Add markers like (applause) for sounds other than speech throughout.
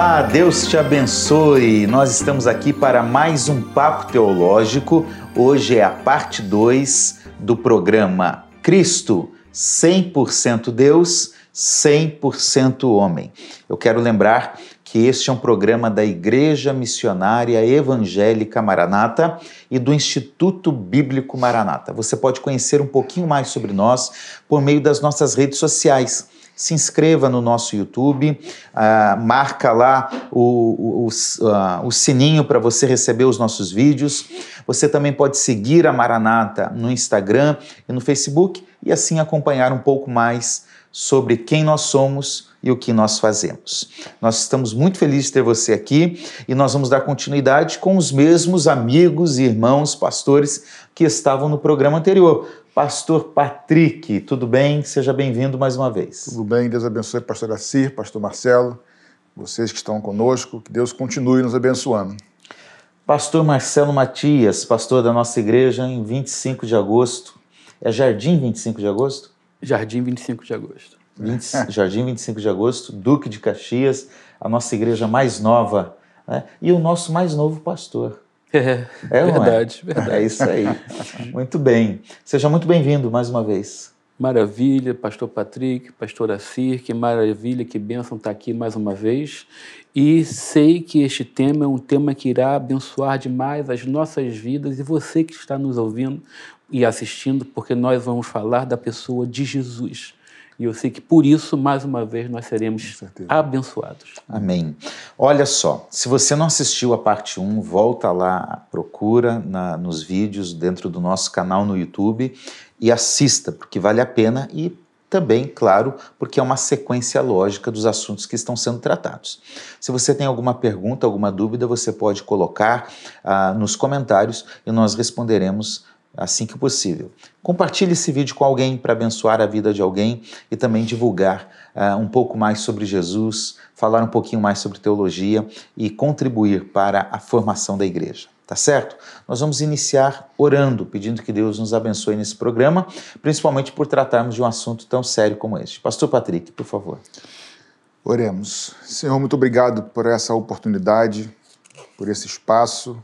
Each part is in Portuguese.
Olá, Deus te abençoe. Nós estamos aqui para mais um Papo Teológico. Hoje é a parte 2 do programa Cristo, 100% Deus, 100% homem. Eu quero lembrar que este é um programa da Igreja Missionária Evangélica Maranata e do Instituto Bíblico Maranata. Você pode conhecer um pouquinho mais sobre nós por meio das nossas redes sociais se inscreva no nosso YouTube, uh, marca lá o, o, uh, o sininho para você receber os nossos vídeos. Você também pode seguir a Maranata no Instagram e no Facebook e assim acompanhar um pouco mais sobre quem nós somos e o que nós fazemos. Nós estamos muito felizes de ter você aqui e nós vamos dar continuidade com os mesmos amigos e irmãos pastores que estavam no programa anterior. Pastor Patrick, tudo bem? Seja bem-vindo mais uma vez. Tudo bem, Deus abençoe pastor Assir, pastor Marcelo, vocês que estão conosco, que Deus continue nos abençoando. Pastor Marcelo Matias, pastor da nossa igreja em 25 de agosto. É Jardim 25 de agosto? Jardim 25 de agosto. 20, (laughs) Jardim 25 de agosto, Duque de Caxias, a nossa igreja mais nova né? e o nosso mais novo pastor. É, é verdade, é? verdade. É isso aí. muito bem. Seja muito bem-vindo mais uma vez. Maravilha, pastor Patrick, pastor Assir, que maravilha, que bênção estar aqui mais uma vez. E sei que este tema é um tema que irá abençoar demais as nossas vidas e você que está nos ouvindo e assistindo, porque nós vamos falar da pessoa de Jesus. E eu sei que por isso, mais uma vez, nós seremos abençoados. Amém. Olha só, se você não assistiu a parte 1, volta lá, procura na, nos vídeos dentro do nosso canal no YouTube e assista, porque vale a pena e também, claro, porque é uma sequência lógica dos assuntos que estão sendo tratados. Se você tem alguma pergunta, alguma dúvida, você pode colocar ah, nos comentários e nós responderemos assim que possível. Compartilhe esse vídeo com alguém para abençoar a vida de alguém e também divulgar uh, um pouco mais sobre Jesus, falar um pouquinho mais sobre teologia e contribuir para a formação da igreja. Tá certo? Nós vamos iniciar orando, pedindo que Deus nos abençoe nesse programa, principalmente por tratarmos de um assunto tão sério como este. Pastor Patrick, por favor. Oremos. Senhor, muito obrigado por essa oportunidade, por esse espaço,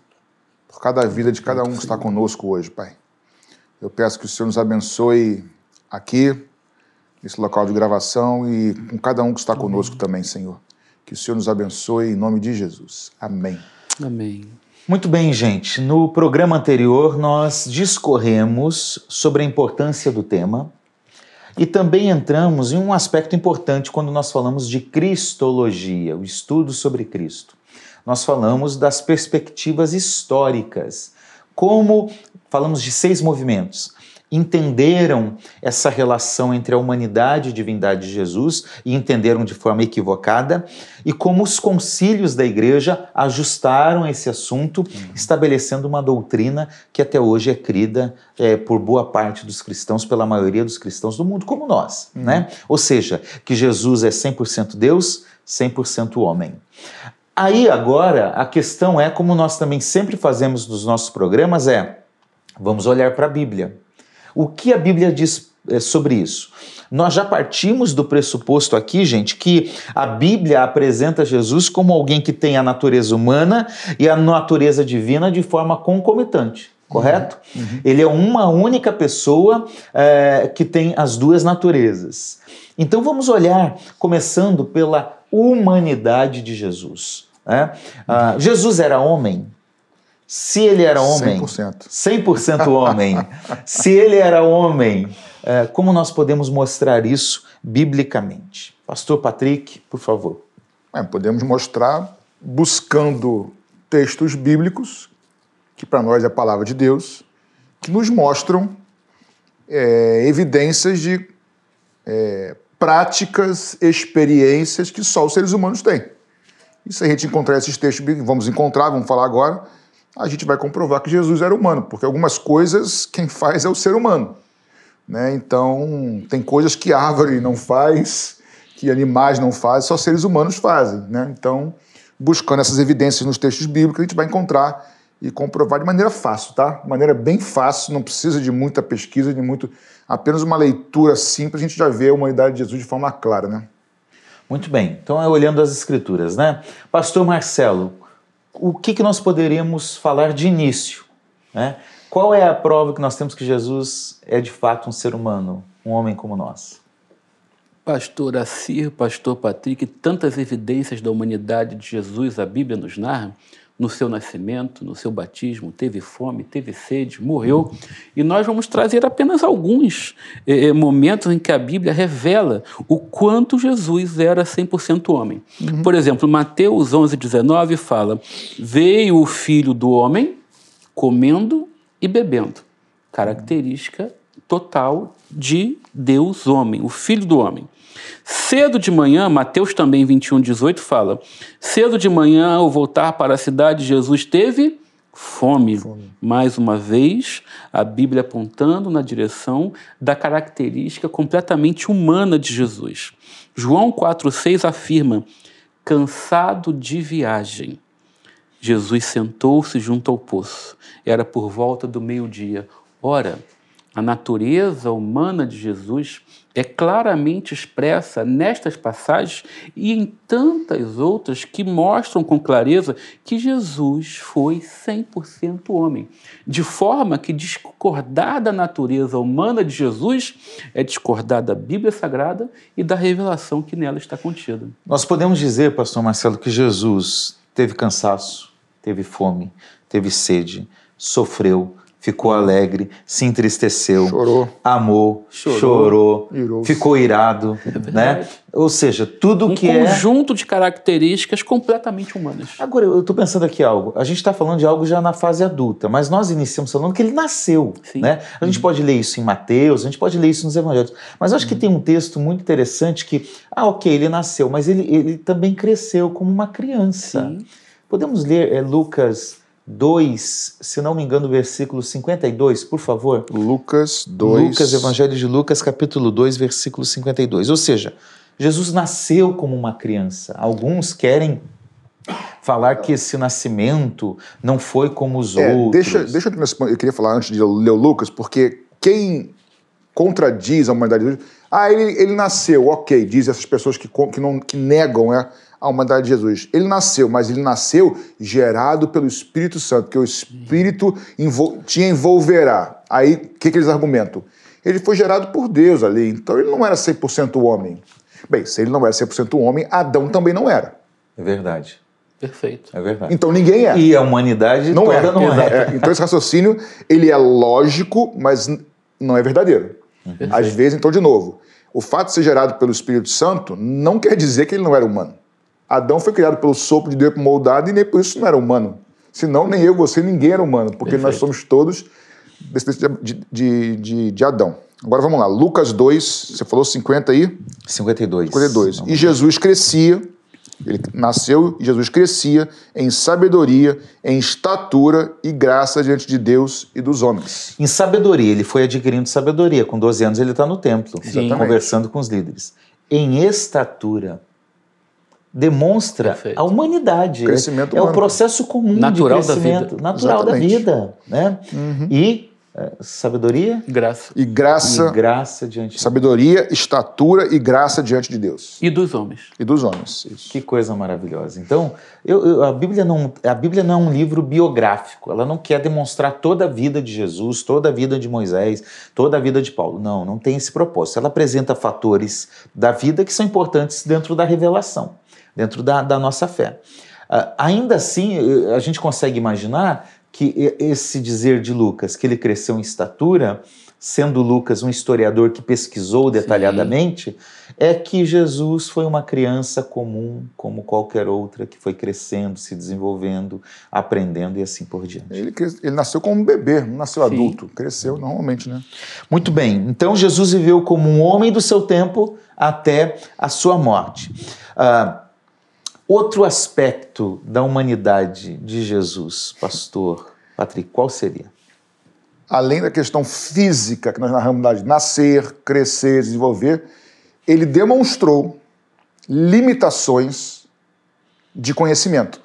por cada vida de cada um que está conosco hoje, Pai. Eu peço que o Senhor nos abençoe aqui, nesse local de gravação e com cada um que está conosco também, Senhor. Que o Senhor nos abençoe em nome de Jesus. Amém. Amém. Muito bem, gente. No programa anterior, nós discorremos sobre a importância do tema e também entramos em um aspecto importante quando nós falamos de Cristologia, o estudo sobre Cristo nós falamos das perspectivas históricas. Como falamos de seis movimentos, entenderam essa relação entre a humanidade e a divindade de Jesus e entenderam de forma equivocada, e como os concílios da igreja ajustaram esse assunto, uhum. estabelecendo uma doutrina que até hoje é crida é, por boa parte dos cristãos, pela maioria dos cristãos do mundo, como nós. Uhum. Né? Ou seja, que Jesus é 100% Deus, 100% homem. Aí agora a questão é, como nós também sempre fazemos nos nossos programas, é vamos olhar para a Bíblia. O que a Bíblia diz é, sobre isso? Nós já partimos do pressuposto aqui, gente, que a Bíblia apresenta Jesus como alguém que tem a natureza humana e a natureza divina de forma concomitante correto? Uhum. Uhum. Ele é uma única pessoa é, que tem as duas naturezas. Então vamos olhar, começando pela humanidade de Jesus. Né? Ah, Jesus era homem? Se ele era homem, 100%, 100% homem, (laughs) se ele era homem, é, como nós podemos mostrar isso biblicamente? Pastor Patrick, por favor. É, podemos mostrar buscando textos bíblicos, que para nós é a palavra de Deus, que nos mostram é, evidências de é, práticas, experiências que só os seres humanos têm. E se a gente encontrar esses textos bíblicos, vamos encontrar, vamos falar agora, a gente vai comprovar que Jesus era humano, porque algumas coisas quem faz é o ser humano. Né? Então, tem coisas que árvore não faz, que animais não fazem, só seres humanos fazem. Né? Então, buscando essas evidências nos textos bíblicos, a gente vai encontrar e comprovar de maneira fácil, tá? De maneira bem fácil, não precisa de muita pesquisa, de muito. Apenas uma leitura simples, a gente já vê a humanidade de Jesus de forma clara, né? Muito bem, então é olhando as escrituras, né? Pastor Marcelo, o que, que nós poderíamos falar de início? Né? Qual é a prova que nós temos que Jesus é de fato um ser humano, um homem como nós? Pastor Assir, Pastor Patrick, tantas evidências da humanidade de Jesus a Bíblia nos narra, no seu nascimento, no seu batismo, teve fome, teve sede, morreu. E nós vamos trazer apenas alguns eh, momentos em que a Bíblia revela o quanto Jesus era 100% homem. Uhum. Por exemplo, Mateus 11, 19 fala: Veio o filho do homem comendo e bebendo. Característica total de Deus homem, o filho do homem. Cedo de manhã, Mateus também 21, 18 fala: Cedo de manhã, ao voltar para a cidade, Jesus teve fome. fome. Mais uma vez, a Bíblia apontando na direção da característica completamente humana de Jesus. João 4,6 afirma: cansado de viagem. Jesus sentou-se junto ao poço. Era por volta do meio-dia. Ora, a natureza humana de Jesus é claramente expressa nestas passagens e em tantas outras que mostram com clareza que Jesus foi 100% homem. De forma que discordar da natureza humana de Jesus é discordar da Bíblia Sagrada e da revelação que nela está contida. Nós podemos dizer, pastor Marcelo, que Jesus teve cansaço, teve fome, teve sede, sofreu, ficou alegre, se entristeceu, chorou, amou, chorou, chorou ficou irado, é né? Ou seja, tudo um que é um conjunto de características completamente humanas. Agora eu estou pensando aqui algo. A gente está falando de algo já na fase adulta, mas nós iniciamos falando que ele nasceu, Sim. né? A gente uhum. pode ler isso em Mateus, a gente pode ler isso nos Evangelhos, mas eu acho uhum. que tem um texto muito interessante que, ah, ok, ele nasceu, mas ele, ele também cresceu como uma criança. Sim. Podemos ler é, Lucas 2, se não me engano, versículo 52, por favor. Lucas 2. Lucas, Evangelho de Lucas, capítulo 2, versículo 52. Ou seja, Jesus nasceu como uma criança. Alguns querem falar que esse nascimento não foi como os é, outros. Deixa, deixa eu, eu queria falar antes de ler o Lucas, porque quem contradiz a humanidade de Jesus, ah, ele, ele nasceu, ok, diz essas pessoas que, que, não, que negam, é, a humanidade de Jesus. Ele nasceu, mas ele nasceu gerado pelo Espírito Santo, porque o Espírito envol te envolverá. Aí, o que, que eles argumentam? Ele foi gerado por Deus ali, então ele não era 100% homem. Bem, se ele não era 100% homem, Adão também não era. É verdade. Perfeito. É verdade. Então ninguém é. E a humanidade não toda é. não é. é. Então esse raciocínio, ele é lógico, mas não é verdadeiro. Perfeito. Às vezes, então, de novo, o fato de ser gerado pelo Espírito Santo não quer dizer que ele não era humano. Adão foi criado pelo sopro de Deus moldado e nem por isso não era humano. Senão, nem eu, você, ninguém era humano, porque Perfeito. nós somos todos descendentes de, de, de, de, Adão. Agora vamos lá, Lucas 2, você falou 50 aí? 52. 52. E Jesus crescia, ele nasceu e Jesus crescia em sabedoria, em estatura e graça diante de Deus e dos homens. Em sabedoria, ele foi adquirindo sabedoria. Com 12 anos ele está no templo, Sim. conversando com os líderes. Em estatura, demonstra Perfeito. a humanidade. O crescimento é, o processo comum natural de crescimento, da natural Exatamente. da vida, né? Uhum. E é, sabedoria, graça e graça, e graça diante. Sabedoria, estatura e graça diante de Deus. E dos homens. E dos homens. Isso. Que coisa maravilhosa. Então, eu, eu, a Bíblia não, a Bíblia não é um livro biográfico. Ela não quer demonstrar toda a vida de Jesus, toda a vida de Moisés, toda a vida de Paulo. Não, não tem esse propósito. Ela apresenta fatores da vida que são importantes dentro da revelação dentro da, da nossa fé. Uh, ainda assim, a gente consegue imaginar que esse dizer de Lucas, que ele cresceu em estatura, sendo Lucas um historiador que pesquisou detalhadamente, Sim. é que Jesus foi uma criança comum, como qualquer outra, que foi crescendo, se desenvolvendo, aprendendo e assim por diante. Ele, ele nasceu como um bebê, não nasceu Sim. adulto, cresceu normalmente, né? Muito bem, então Jesus viveu como um homem do seu tempo até a sua morte. Uh, Outro aspecto da humanidade de Jesus, pastor Patrick, qual seria? Além da questão física que nós narramos de nascer, crescer, desenvolver, ele demonstrou limitações de conhecimento.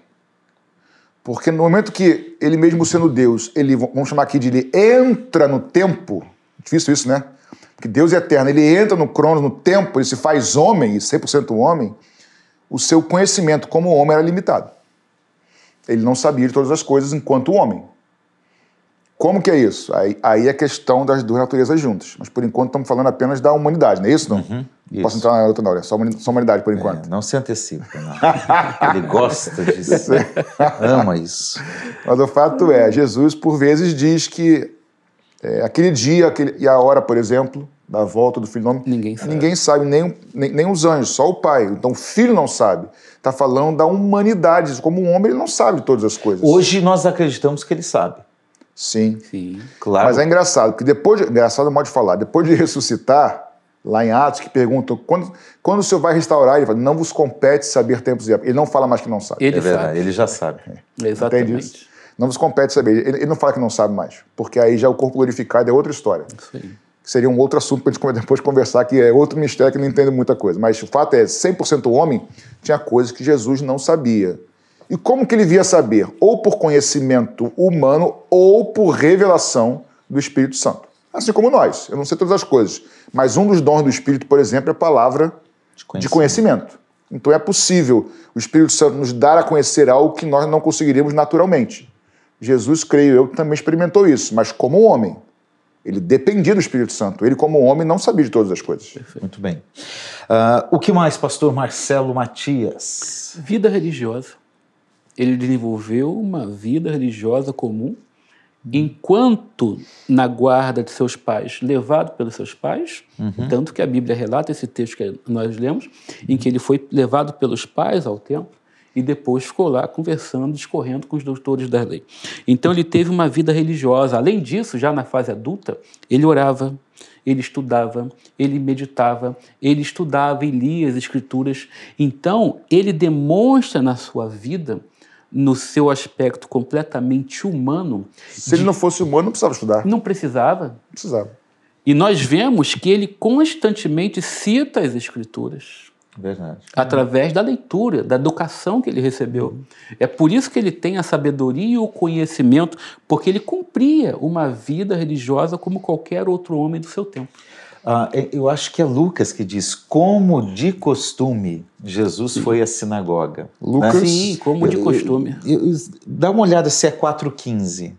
Porque no momento que ele mesmo sendo Deus, ele, vamos chamar aqui de ele entra no tempo, difícil isso, né? Porque Deus é eterno, ele entra no crono, no tempo, ele se faz homem, 100% homem, o seu conhecimento como homem era limitado. Ele não sabia de todas as coisas enquanto homem. Como que é isso? Aí, aí é questão das duas naturezas juntas. Mas por enquanto estamos falando apenas da humanidade, não é isso? Não? Uhum, Posso isso. entrar na outra, não, é só só humanidade por enquanto. É, não se antecipa, não. (laughs) Ele gosta disso. (laughs) Ama isso. Mas o fato é, Jesus por vezes diz que é, aquele dia aquele, e a hora, por exemplo, da volta do Filho do Homem, Ninguém sabe. ninguém sabe, nem, nem, nem os anjos, só o Pai. Então o Filho não sabe. Está falando da humanidade. Como um homem, ele não sabe todas as coisas. Hoje nós acreditamos que ele sabe. Sim. Sim. Claro. Mas é engraçado, porque depois de, engraçado é modo de falar, depois de (laughs) ressuscitar, lá em Atos, que perguntam quando, quando o Senhor vai restaurar, ele fala, não vos compete saber tempos e épocas. Ele não fala mais que não sabe. Ele é verdade, sabe. ele já sabe. Entende Exatamente. isso? Não vos compete saber. Ele, ele não fala que não sabe mais, porque aí já o corpo glorificado é outra história. Isso aí. Que seria um outro assunto para a gente depois conversar, que é outro mistério que não entende muita coisa. Mas o fato é, 100% homem tinha coisas que Jesus não sabia. E como que ele via saber? Ou por conhecimento humano ou por revelação do Espírito Santo. Assim como nós. Eu não sei todas as coisas. Mas um dos dons do Espírito, por exemplo, é a palavra de conhecimento. Então é possível o Espírito Santo nos dar a conhecer algo que nós não conseguiríamos naturalmente. Jesus, creio eu, também experimentou isso, mas como um homem. Ele dependia do Espírito Santo. Ele, como homem, não sabia de todas as coisas. Muito bem. Ah, o que mais, pastor Marcelo Matias? Vida religiosa. Ele desenvolveu uma vida religiosa comum, enquanto na guarda de seus pais, levado pelos seus pais, tanto que a Bíblia relata esse texto que nós lemos, em que ele foi levado pelos pais ao templo e depois ficou lá conversando, discorrendo com os doutores da lei. Então ele teve uma vida religiosa. Além disso, já na fase adulta, ele orava, ele estudava, ele meditava, ele estudava e lia as escrituras. Então, ele demonstra na sua vida, no seu aspecto completamente humano, Se ele não fosse humano, não precisava estudar. Não não precisava. precisava. E nós vemos que ele constantemente cita as escrituras Verdade. através da leitura, da educação que ele recebeu. É por isso que ele tem a sabedoria e o conhecimento, porque ele cumpria uma vida religiosa como qualquer outro homem do seu tempo. Ah, é- eu acho que é Lucas que diz: como de costume, Jesus foi à sinagoga. Lucas, Né? Sim, como de costume. Eu- eu- dá uma olhada se é 4,15.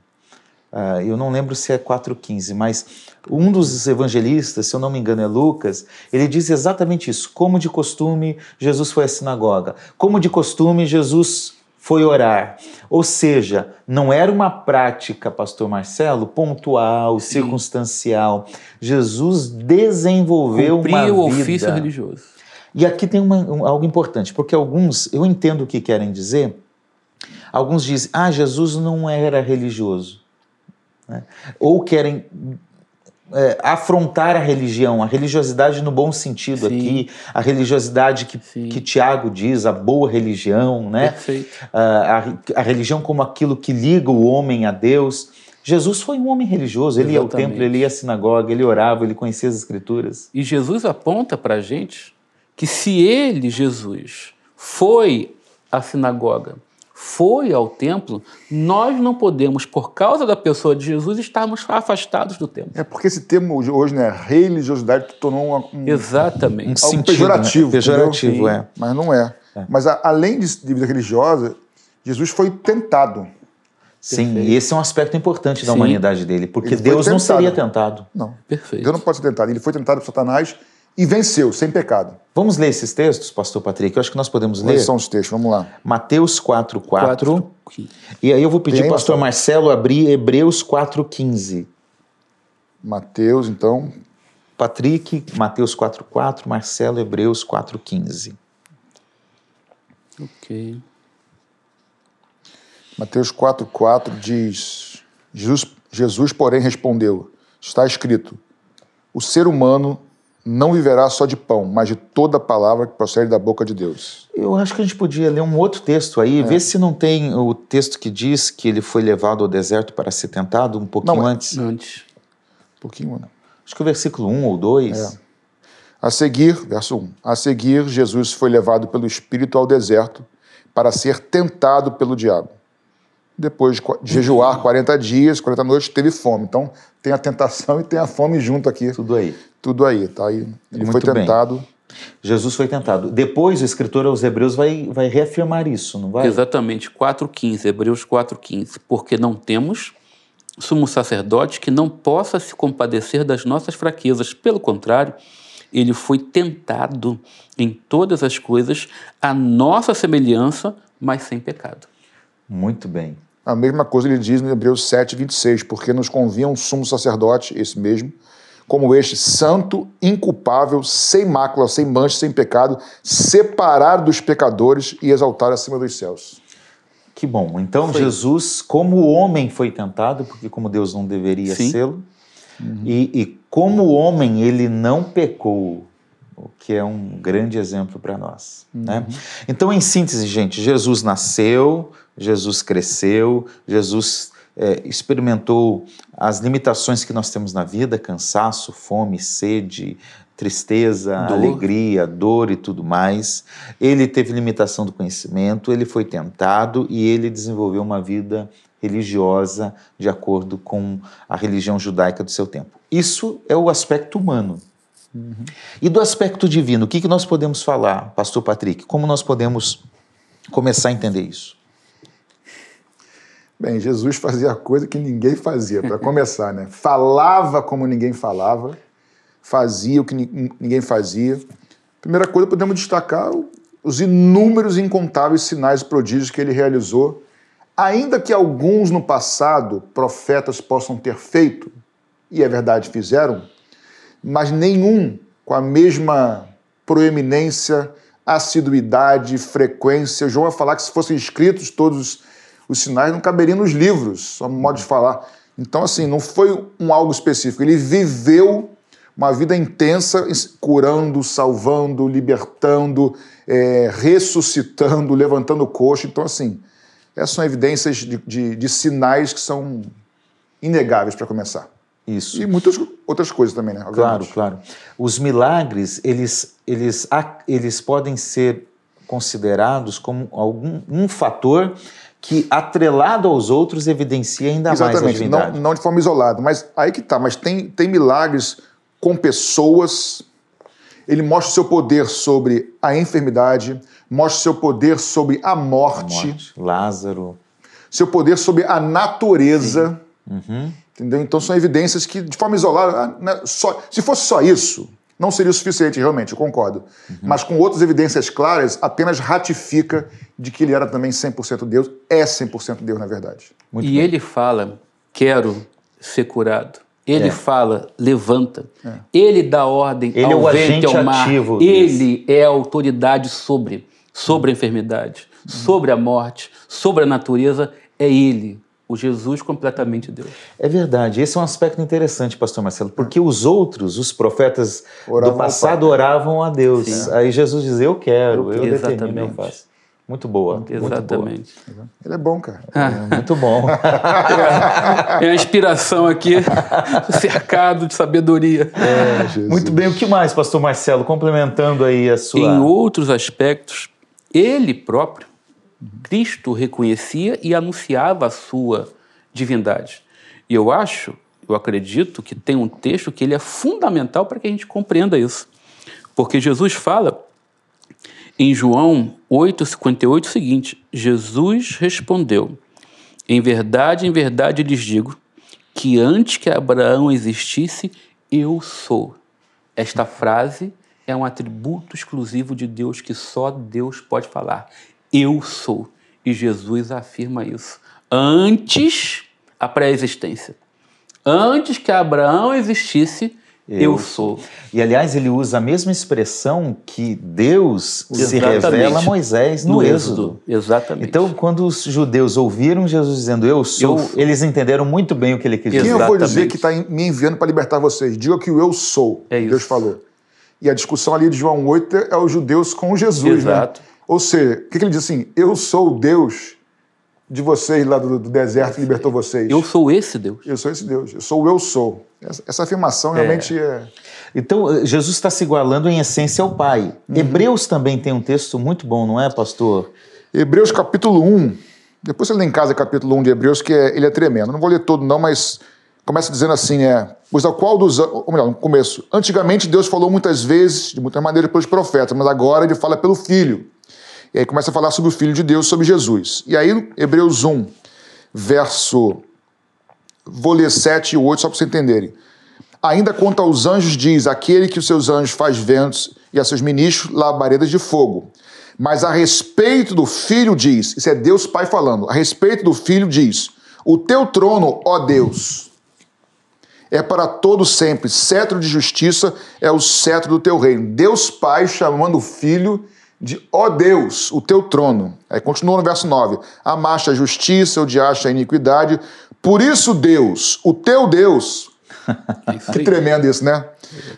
Ah, eu não lembro se é 4,15, mas um dos evangelistas, se eu não me engano é Lucas, ele diz exatamente isso. Como de costume, Jesus foi à sinagoga. Como de costume, Jesus foi orar. Ou seja, não era uma prática, pastor Marcelo, pontual, circunstancial. Jesus desenvolveu Cumpria uma o vida. ofício religioso. E aqui tem uma- um- algo importante, porque alguns, eu entendo o que querem dizer, alguns dizem, ah, Jesus não era religioso. Né? Ou querem é, afrontar a religião, a religiosidade no bom sentido Sim. aqui, a religiosidade que, Sim. que Tiago diz, a boa religião, né? A, a- a religião como aquilo que liga o homem a Deus. Jesus foi um homem religioso, ele ia ao Exatamente. templo, ele ia à sinagoga, ele orava, ele conhecia as escrituras. E Jesus aponta para a gente que se ele, Jesus, foi à sinagoga, foi ao templo, nós não podemos, por causa da pessoa de Jesus, estarmos afastados do templo. É porque esse termo hoje, né, religiosidade, que tornou uma- um, Exatamente. Um algo sentido, pejorativo. né? Pejorativo, é. Mas não é. Mas a- além de, de vida religiosa, Jesus foi tentado. Sim, Perfeito. e esse é um aspecto importante da Sim. humanidade dele, porque Deus não tentado. seria tentado. Não. Perfeito. Deus não pode ser tentado. Ele foi tentado por Satanás e venceu, sem pecado. Vamos ler esses textos, pastor Patrick? Eu acho que nós podemos ler. Quais são os textos? Vamos lá. Mateus 4, 4. Quatro. E aí eu vou pedir Tem pastor Marcelo? Abrir Hebreus 4, 15. Mateus, então. Patrick, Mateus 4, 4. Marcelo, Hebreus 4, 15. Ok. Mateus 4,4 diz: Jesus, Jesus, porém, respondeu: Está escrito, o ser humano não viverá só de pão, mas de toda palavra que procede da boca de Deus. Eu acho que a gente podia ler um outro texto aí, É. ver se não tem o texto que diz que ele foi levado ao deserto para ser tentado um pouquinho Não, é- antes. Antes. Um pouquinho, mano. Acho que o versículo 1 ou 2. É. A seguir, verso 1. A seguir, Jesus foi levado pelo Espírito ao deserto para ser tentado pelo diabo. Depois de jejuar 40 dias, 40 noites, teve fome. Então, tem a tentação (laughs) e tem a fome junto aqui. Tudo aí. Tudo aí, tá aí. Ele Muito foi bem. tentado. Jesus foi tentado. Depois o escritor aos Hebreus vai, vai reafirmar isso, não vai? Exatamente, 4,15, Hebreus 4,15. Porque não temos sumo sacerdote que não possa se compadecer das nossas fraquezas. Pelo contrário, ele foi tentado em todas as coisas, a nossa semelhança, mas sem pecado. Muito bem. A mesma coisa ele diz no Hebreus 7, 26, porque nos convinha um sumo sacerdote, esse mesmo, como este, santo, inculpável, sem mácula, sem mancha, sem pecado, separado dos pecadores e exaltar acima dos céus. Que bom. Então, foi. Jesus, como homem, foi tentado, porque como Deus não deveria sê-lo, uhum. e, e como homem, ele não pecou, o que é um grande exemplo para nós. Uhum. Né? Então, em síntese, gente, Jesus nasceu, Jesus cresceu, Jesus é, experimentou as limitações que nós temos na vida, cansaço, fome, sede, tristeza, dor. alegria, dor e tudo mais. Ele teve limitação do conhecimento, ele foi tentado e ele desenvolveu uma vida religiosa de acordo com a religião judaica do seu tempo. Isso é o aspecto humano. Uhum. E do aspecto divino, o que, que nós podemos falar, Pastor Patrick? Como nós podemos começar a entender isso? Bem, Jesus fazia coisa que ninguém fazia, para (laughs) começar, né? Falava como ninguém falava, fazia o que ninguém fazia. Primeira coisa, podemos destacar os inúmeros e incontáveis sinais e prodígios que ele realizou, ainda que alguns no passado profetas possam ter feito, e é verdade, fizeram, mas nenhum com a mesma proeminência, assiduidade, frequência. João vai falar que se fossem escritos todos os sinais não caberiam nos livros, só um modo de falar. Então, assim, não foi um algo específico. Ele viveu uma vida intensa, curando, salvando, libertando, é, ressuscitando, levantando o coxo. Então, assim, essas são evidências de, de, de sinais que são inegáveis para começar. Isso. E muitas outras coisas também, né? Claro, claro. Os milagres, eles, eles, eles podem ser considerados como algum um fator que, atrelado aos outros, evidencia ainda Exatamente, mais a divindade. Não, não de forma isolada, mas aí que tá. Mas tem, tem milagres com pessoas. Ele mostra o seu poder sobre a enfermidade, mostra o seu poder sobre a morte. A morte. Lázaro. Seu poder sobre a natureza. Uhum. Entendeu? Então são evidências que, de forma isolada, ah, né, só, se fosse só isso, não seria o suficiente, realmente, eu concordo. Uhum. Mas com outras evidências claras, apenas ratifica de que ele era também 100% Deus, é 100% Deus, na verdade. Muito e bem. ele fala, quero ser curado. Ele é. fala, levanta. É. Ele dá ordem ele ao é vento e ao mar. ele desse. é a autoridade sobre, sobre a enfermidade, uhum. sobre a morte, sobre a natureza. É ele o Jesus completamente Deus. É verdade. Esse é um aspecto interessante, pastor Marcelo, porque os outros, os profetas oravam do passado, oravam a Deus. Sim. Aí Jesus diz: Eu quero, eu, eu determino, eu faço. Muito boa. Exatamente. Muito boa. Ele é bom, cara. Ah. É, muito bom. (laughs) é a inspiração aqui, (laughs) cercado de sabedoria. É, muito bem. O que mais, pastor Marcelo? Complementando aí a sua. Em outros aspectos, ele próprio Cristo reconhecia e anunciava a sua divindade. E eu acho, eu acredito que tem um texto que ele é fundamental para que a gente compreenda isso. Porque Jesus fala em João 8,58 o seguinte: Jesus respondeu: Em verdade, em verdade lhes digo que antes que Abraão existisse, eu sou. Esta frase é um atributo exclusivo de Deus que só Deus pode falar eu sou. E Jesus afirma isso. Antes a pré-existência. Antes que Abraão existisse, eu, eu, sou. E aliás, ele usa a mesma expressão que Deus Exatamente. se revela a Moisés no, no êxodo. êxodo. Exatamente. Então, quando os judeus ouviram Jesus dizendo eu sou, eu eles entenderam muito bem o que ele quis dizer. Quem eu vou dizer que está me enviando para libertar vocês? Diga que o eu sou, é Deus falou. E a discussão ali de João 8 é os judeus com Jesus, né? Exato. né? Ou seja, o que, que ele diz assim? Eu sou o Deus de vocês lá do, do deserto que libertou vocês. Eu sou esse Deus. Eu sou esse Deus. Eu sou o eu sou. Essa, essa afirmação realmente é. é... Então, Jesus está se igualando em essência ao Pai. Uhum. Hebreus também tem um texto muito bom, não é, pastor? Hebreus capítulo 1. Depois você lê em casa capítulo 1 de Hebreus, que é, ele é tremendo. Não vou ler todo não, mas começa dizendo assim, é, pois ao qual dos, ou melhor, no começo, antigamente Deus falou muitas vezes, de muitas maneiras pelos profetas, mas agora ele fala pelo Filho. E aí começa a falar sobre o Filho de Deus, sobre Jesus. E aí, Hebreus 1, verso, vou ler 7 e 8 só para vocês entenderem. Ainda quanto aos anjos diz, aquele que os seus anjos faz ventos e a seus ministros labaredas de fogo. Mas a respeito do Filho diz, isso é Deus Pai falando, a respeito do Filho diz, o teu trono, ó Deus, é para todo sempre. Cetro de justiça é o cetro do teu reino. Deus Pai chamando o Filho de ó Deus, o teu trono. Aí continua no verso 9: Amaste a justiça, odiaste a iniquidade. Por isso, Deus, o teu Deus, (laughs) que tremendo isso, né?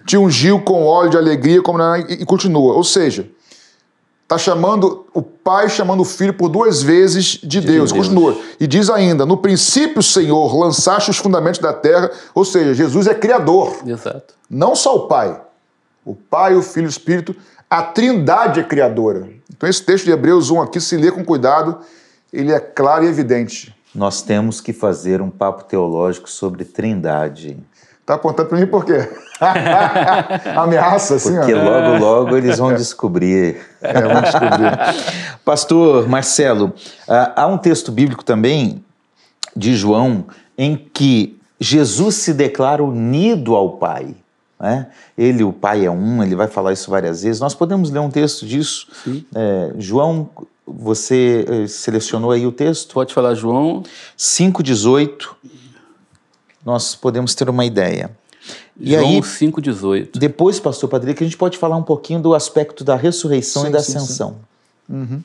Te ungiu com óleo de alegria, como na... e continua. Ou seja, Está chamando o pai chamando o filho por duas vezes de, de Deus. Deus. Continua. E diz ainda: No princípio, Senhor, lançaste os fundamentos da terra. Ou seja, Jesus é criador. Exato. Não só o pai. O pai, o filho e o espírito. A trindade é criadora. Então, esse texto de Hebreus 1 aqui, se lê com cuidado, ele é claro e evidente. Nós temos que fazer um papo teológico sobre trindade. Tá apontando para mim por quê? (laughs) Ameaça, assim. Porque ó. logo, logo eles vão descobrir. É, vão descobrir. (laughs) Pastor Marcelo, há um texto bíblico também de João em que Jesus se declara unido ao Pai. Né? Ele, o Pai é um, ele vai falar isso várias vezes. Nós podemos ler um texto disso. É, João, você eh, selecionou aí o texto? Pode falar, João. 5,18 nós podemos ter uma ideia. E João aí, 5,18. Depois, pastor Padre, que a gente pode falar um pouquinho do aspecto da ressurreição sim, e da sim, ascensão. Sim. Uhum.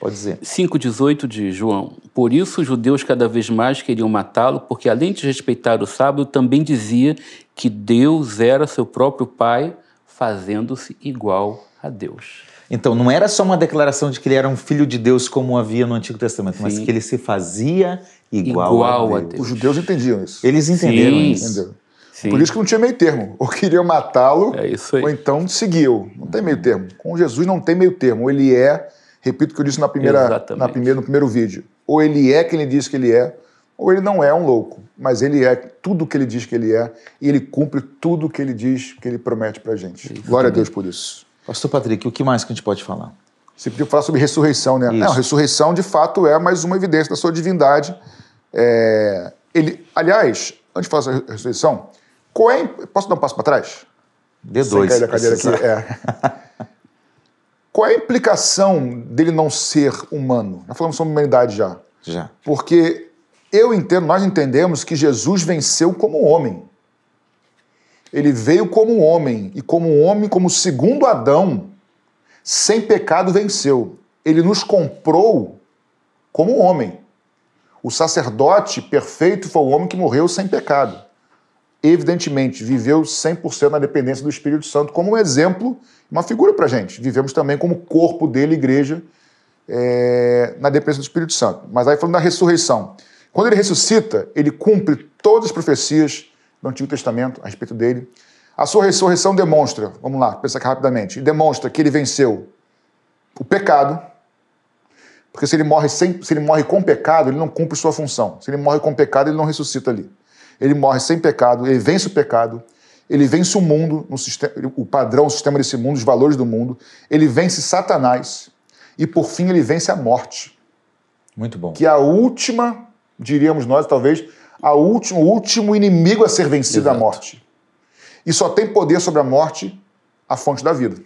Pode dizer. 5,18 de João. Por isso os judeus cada vez mais queriam matá-lo, porque além de respeitar o sábado, também dizia que Deus era seu próprio Pai, fazendo-se igual a Deus. Então, não era só uma declaração de que ele era um filho de Deus como havia no Antigo Testamento, mas que ele se fazia igual, igual a, Deus. a, Deus. Os judeus entendiam isso. Eles entenderam Sim. isso. Sim. Por isso que não tinha meio termo. Ou queriam matá-lo, é ou então seguiam. Não tem meio termo. Com Jesus não tem meio termo. Ele é, repito o que eu disse na primeira, na primeira, no primeiro vídeo. Ou ele é quem ele diz que ele é, ou ele não é um louco. Mas ele é tudo o que ele diz que ele é, e ele cumpre tudo o que ele diz que ele promete pra gente. Glória a Deus por isso. Pastor Patrick, o que mais que a gente pode falar? Você podia falar sobre ressurreição, né? Isso. Não, ressurreição de fato é mais uma evidência da sua divindade é, ele, aliás, antes de falar essa ressurreição, qual é, posso dar um passo para trás? D2. Sem cair da cadeira aqui. É. (laughs) qual é a implicação dele não ser humano? Nós falamos sobre humanidade já. Já. Porque eu entendo, nós entendemos que Jesus venceu como homem. Ele veio como homem, e como homem, como segundo Adão, sem pecado venceu. Ele nos comprou como homem. O sacerdote perfeito foi o homem que morreu sem pecado. Evidentemente, viveu 100% na dependência do Espírito Santo, como um exemplo, uma figura para a gente. Vivemos também como corpo dele, igreja, é, na dependência do Espírito Santo. Mas aí falando da ressurreição. Quando ele ressuscita, ele cumpre todas as profecias do Antigo Testamento a respeito dele. A sua ressurreição demonstra, vamos lá, pensar aqui rapidamente, demonstra que ele venceu o pecado, porque se ele morre sem, se ele morre com pecado, ele não cumpre sua função. Se ele morre com pecado, ele não ressuscita ali. Ele morre sem pecado, ele vence o pecado, ele vence o mundo, sistema, o padrão, o sistema desse mundo, os valores do mundo. Ele vence Satanás e por fim ele vence a morte. Muito bom. Que é a última, diríamos nós, talvez, a último, o último inimigo a ser vencido, Exato. a morte. E só tem poder sobre a morte a fonte da vida.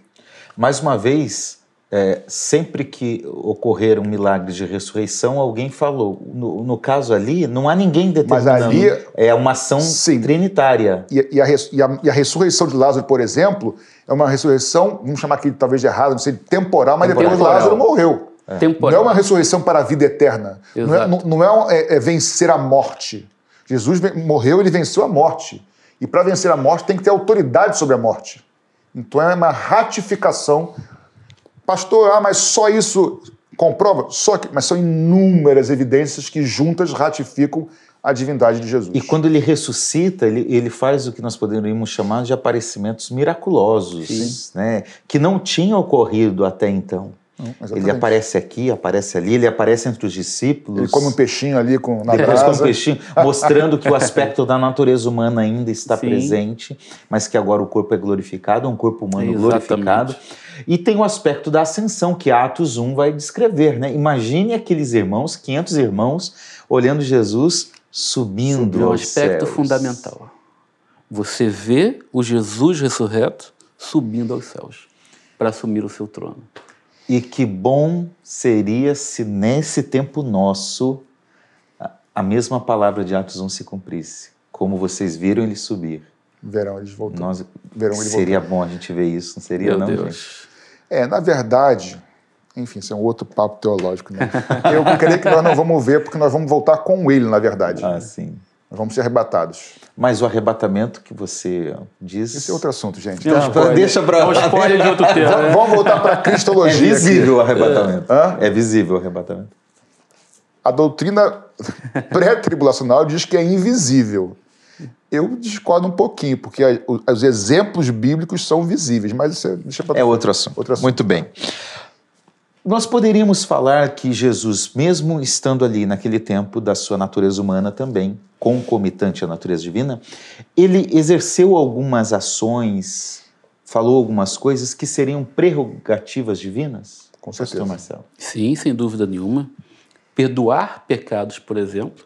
Mais uma vez, é, sempre que ocorrer um milagre de ressurreição, alguém falou. No, no caso ali, não há ninguém determinando. Mas ali, é uma ação sim. trinitária. E, e, a, e, a, e, a, ressurreição de Lázaro, por exemplo, é uma ressurreição, vamos chamar aqui talvez de errado, não sei, temporal, mas temporal. depois Lázaro morreu. É. Não é uma ressurreição para a vida eterna. Não é, não, não é, é, vencer a morte. Jesus morreu, ele venceu a morte. E para vencer a morte tem que ter autoridade sobre a morte. Então é uma ratificação Pastor, ah, mas só isso comprova? Só que, mas são inúmeras evidências que juntas ratificam a divindade de Jesus. E quando ele ressuscita, ele, ele faz o que nós poderíamos chamar de aparecimentos miraculosos, né? que não tinham ocorrido até então. Exatamente. ele aparece aqui, aparece ali, ele aparece entre os discípulos. Ele come um peixinho ali com, na brasa. um peixinho, mostrando que o aspecto da natureza humana ainda está Sim. presente, mas que agora o corpo é glorificado, é um corpo humano Exatamente. glorificado. E tem o aspecto da ascensão, que Atos 1 vai descrever. Né? Imagine aqueles irmãos, 500 irmãos, olhando Jesus subindo É um aos aspecto céus. fundamental. Você vê o Jesus ressurreto subindo aos céus para assumir o seu trono. E que bom seria se nesse tempo nosso a- mesma palavra de Atos 1 se cumprisse. Como vocês viram ele subir. Verão, eles voltam. Nós, Verão ele seria bom a gente ver isso, não seria Meu não, Deus. gente? É, na verdade, enfim, isso é um outro papo teológico, né? Eu creio que nós não vamos ver, porque nós vamos voltar com ele, na verdade. Ah, sim. Nós vamos ser arrebatados. Mas o arrebatamento que você diz... Esse é outro assunto, gente. É Não, deixa pra É um spoiler de outro tema. Vamos- né? Vamos voltar para a É cristologia. visível o aqui. arrebatamento. Hã? É visível o arrebatamento. A doutrina (laughs) pré-tribulacional diz que é invisível. Eu discordo um pouquinho, porque o- os exemplos bíblicos são visíveis, mas isso é, deixa pra É outro assunto. Outro assunto. Muito bem. Nós poderíamos falar que Jesus, mesmo estando ali naquele tempo da sua natureza humana também, concomitante à natureza divina, ele exerceu algumas ações, falou algumas coisas que seriam prerrogativas divinas? Com Pastor certeza. Marcelo. Sim, sem dúvida nenhuma. Perdoar pecados, por exemplo,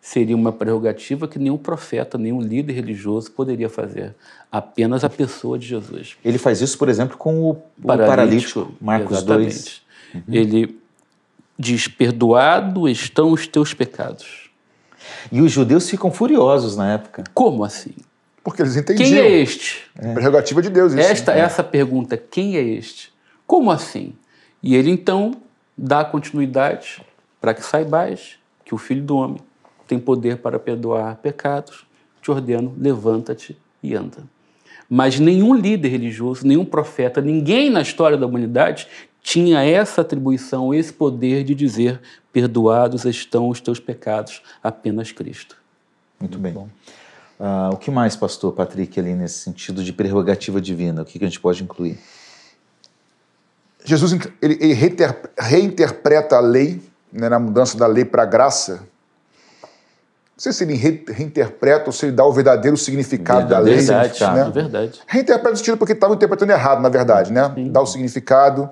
seria uma prerrogativa que nenhum profeta, nenhum líder religioso poderia fazer. Apenas a pessoa de Jesus. Ele faz isso, por exemplo, com o, o paralítico, Marcos 2. Exatamente. Ele diz: Perdoado estão os teus pecados. E os judeus ficam furiosos na época. Como assim? Porque eles entendiam. Quem é este? Prerrogativa de Deus, isso. Esta, essa pergunta, quem é este? Como assim? E ele então dá continuidade para que saibais que o Filho do Homem tem poder para perdoar pecados. Te ordeno, levanta-te e anda. Mas nenhum líder religioso, nenhum profeta, ninguém na história da humanidade tinha essa atribuição, esse poder de dizer: perdoados estão os teus pecados, apenas Cristo. Muito bem. Ah, o que mais, pastor Patrick, ali nesse sentido de prerrogativa divina? O que, que a gente pode incluir? Jesus ele, ele reinterpreta a lei, né, na mudança da lei para a graça. Não sei se ele re- reinterpreta ou se ele dá o verdadeiro significado da lei. Verdade, né? verdade. Reinterpreta no sentido porque estava interpretando errado, na verdade, né? Dá o significado.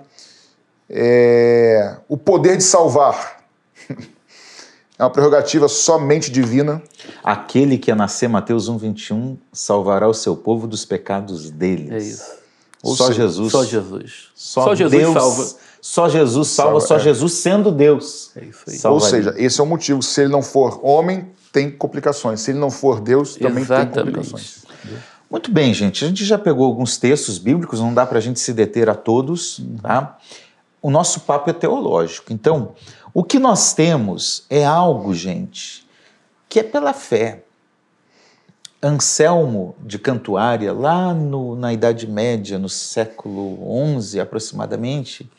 É, o poder de salvar (laughs) é uma prerrogativa somente divina. Aquele que ia nascer, Mateus 1, 21, salvará o seu povo dos pecados deles. É isso. Ou só seja, Jesus. Só Jesus. Só, Jesus Deus, salva. Só Jesus salva, Salva, só é. Jesus sendo Deus. É isso aí. Salvaria. Ou seja, esse é o motivo. Se ele não for homem, tem complicações. Se ele não for Deus, também tem Exatamente. complicações. Muito bem, gente. A gente já pegou alguns textos bíblicos, não dá para a gente se deter a todos, tá? O nosso papo é teológico. Então, o que nós temos é algo, gente, que é pela fé. Anselmo de Cantuária, lá no- na Idade Média, no século XI aproximadamente,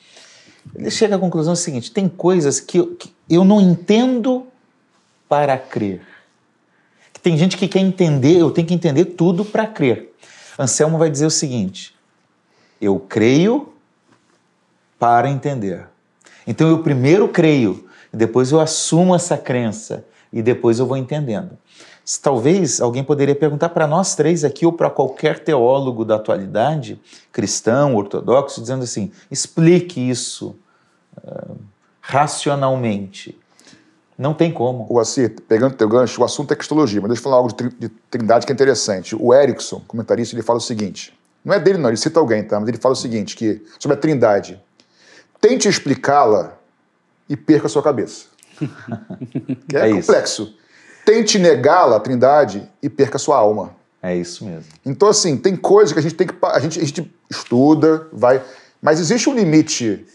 ele chega à conclusão seguinte: tem coisas que eu, que eu não entendo para crer. Tem gente que quer entender, eu tenho que entender tudo para crer. Anselmo vai dizer o seguinte: eu creio para entender. Então eu primeiro creio, depois eu assumo essa crença, e depois eu vou entendendo. Talvez alguém poderia perguntar para nós três aqui, ou para qualquer teólogo da atualidade, cristão, ortodoxo, dizendo assim: explique isso ah, racionalmente. Não tem como. O Assir, pegando teu gancho, o assunto é cristologia, mas deixa eu falar algo de trindade que é interessante. O Erickson, comentarista, ele fala o seguinte: não é dele, não, ele cita alguém, tá? Mas ele fala o seguinte: que sobre a trindade, tente explicá-la e perca a sua cabeça. Que (laughs) é, É isso. complexo. Tente negá-la, a trindade, e perca a sua alma. É isso mesmo. Então, assim, tem coisa que a gente tem que. A gente, a gente estuda, vai. Mas existe um limite.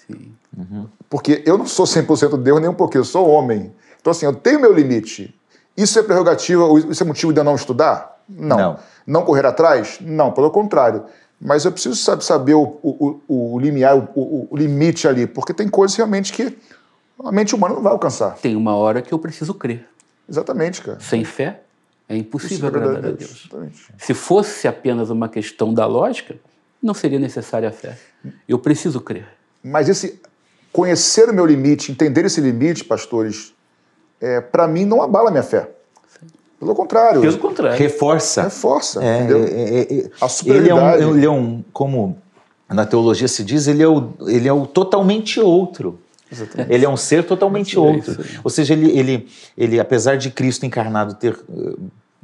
Porque eu não sou 100% Deus nem um pouquinho, eu sou homem. Então, assim, eu tenho meu limite. Isso é prerrogativa, isso é motivo de eu não estudar? Não. Não. Não correr atrás? Não, pelo contrário. Mas eu preciso sab- saber o, o, o, o limiar, o, o- limite ali, porque tem coisas realmente que a mente humana não vai alcançar. Tem uma hora que eu preciso crer. Exatamente, cara. Sem fé, é impossível é agradar a Deus. Exatamente. Se fosse apenas uma questão da lógica, não seria necessária a fé. Eu preciso crer. Mas esse conhecer o meu limite, entender esse limite, pastores, é, para mim não abala a minha fé. Pelo contrário. Pelo contrário. Reforça. Reforça. É, entendeu? é, é, é, a ele, é um, superioridade. ele é um, como na teologia se diz, ele é o, ele é o totalmente outro. Exatamente. Ele é um ser totalmente É outro. Ou seja, ele, ele, ele, apesar de Cristo encarnado ter eh,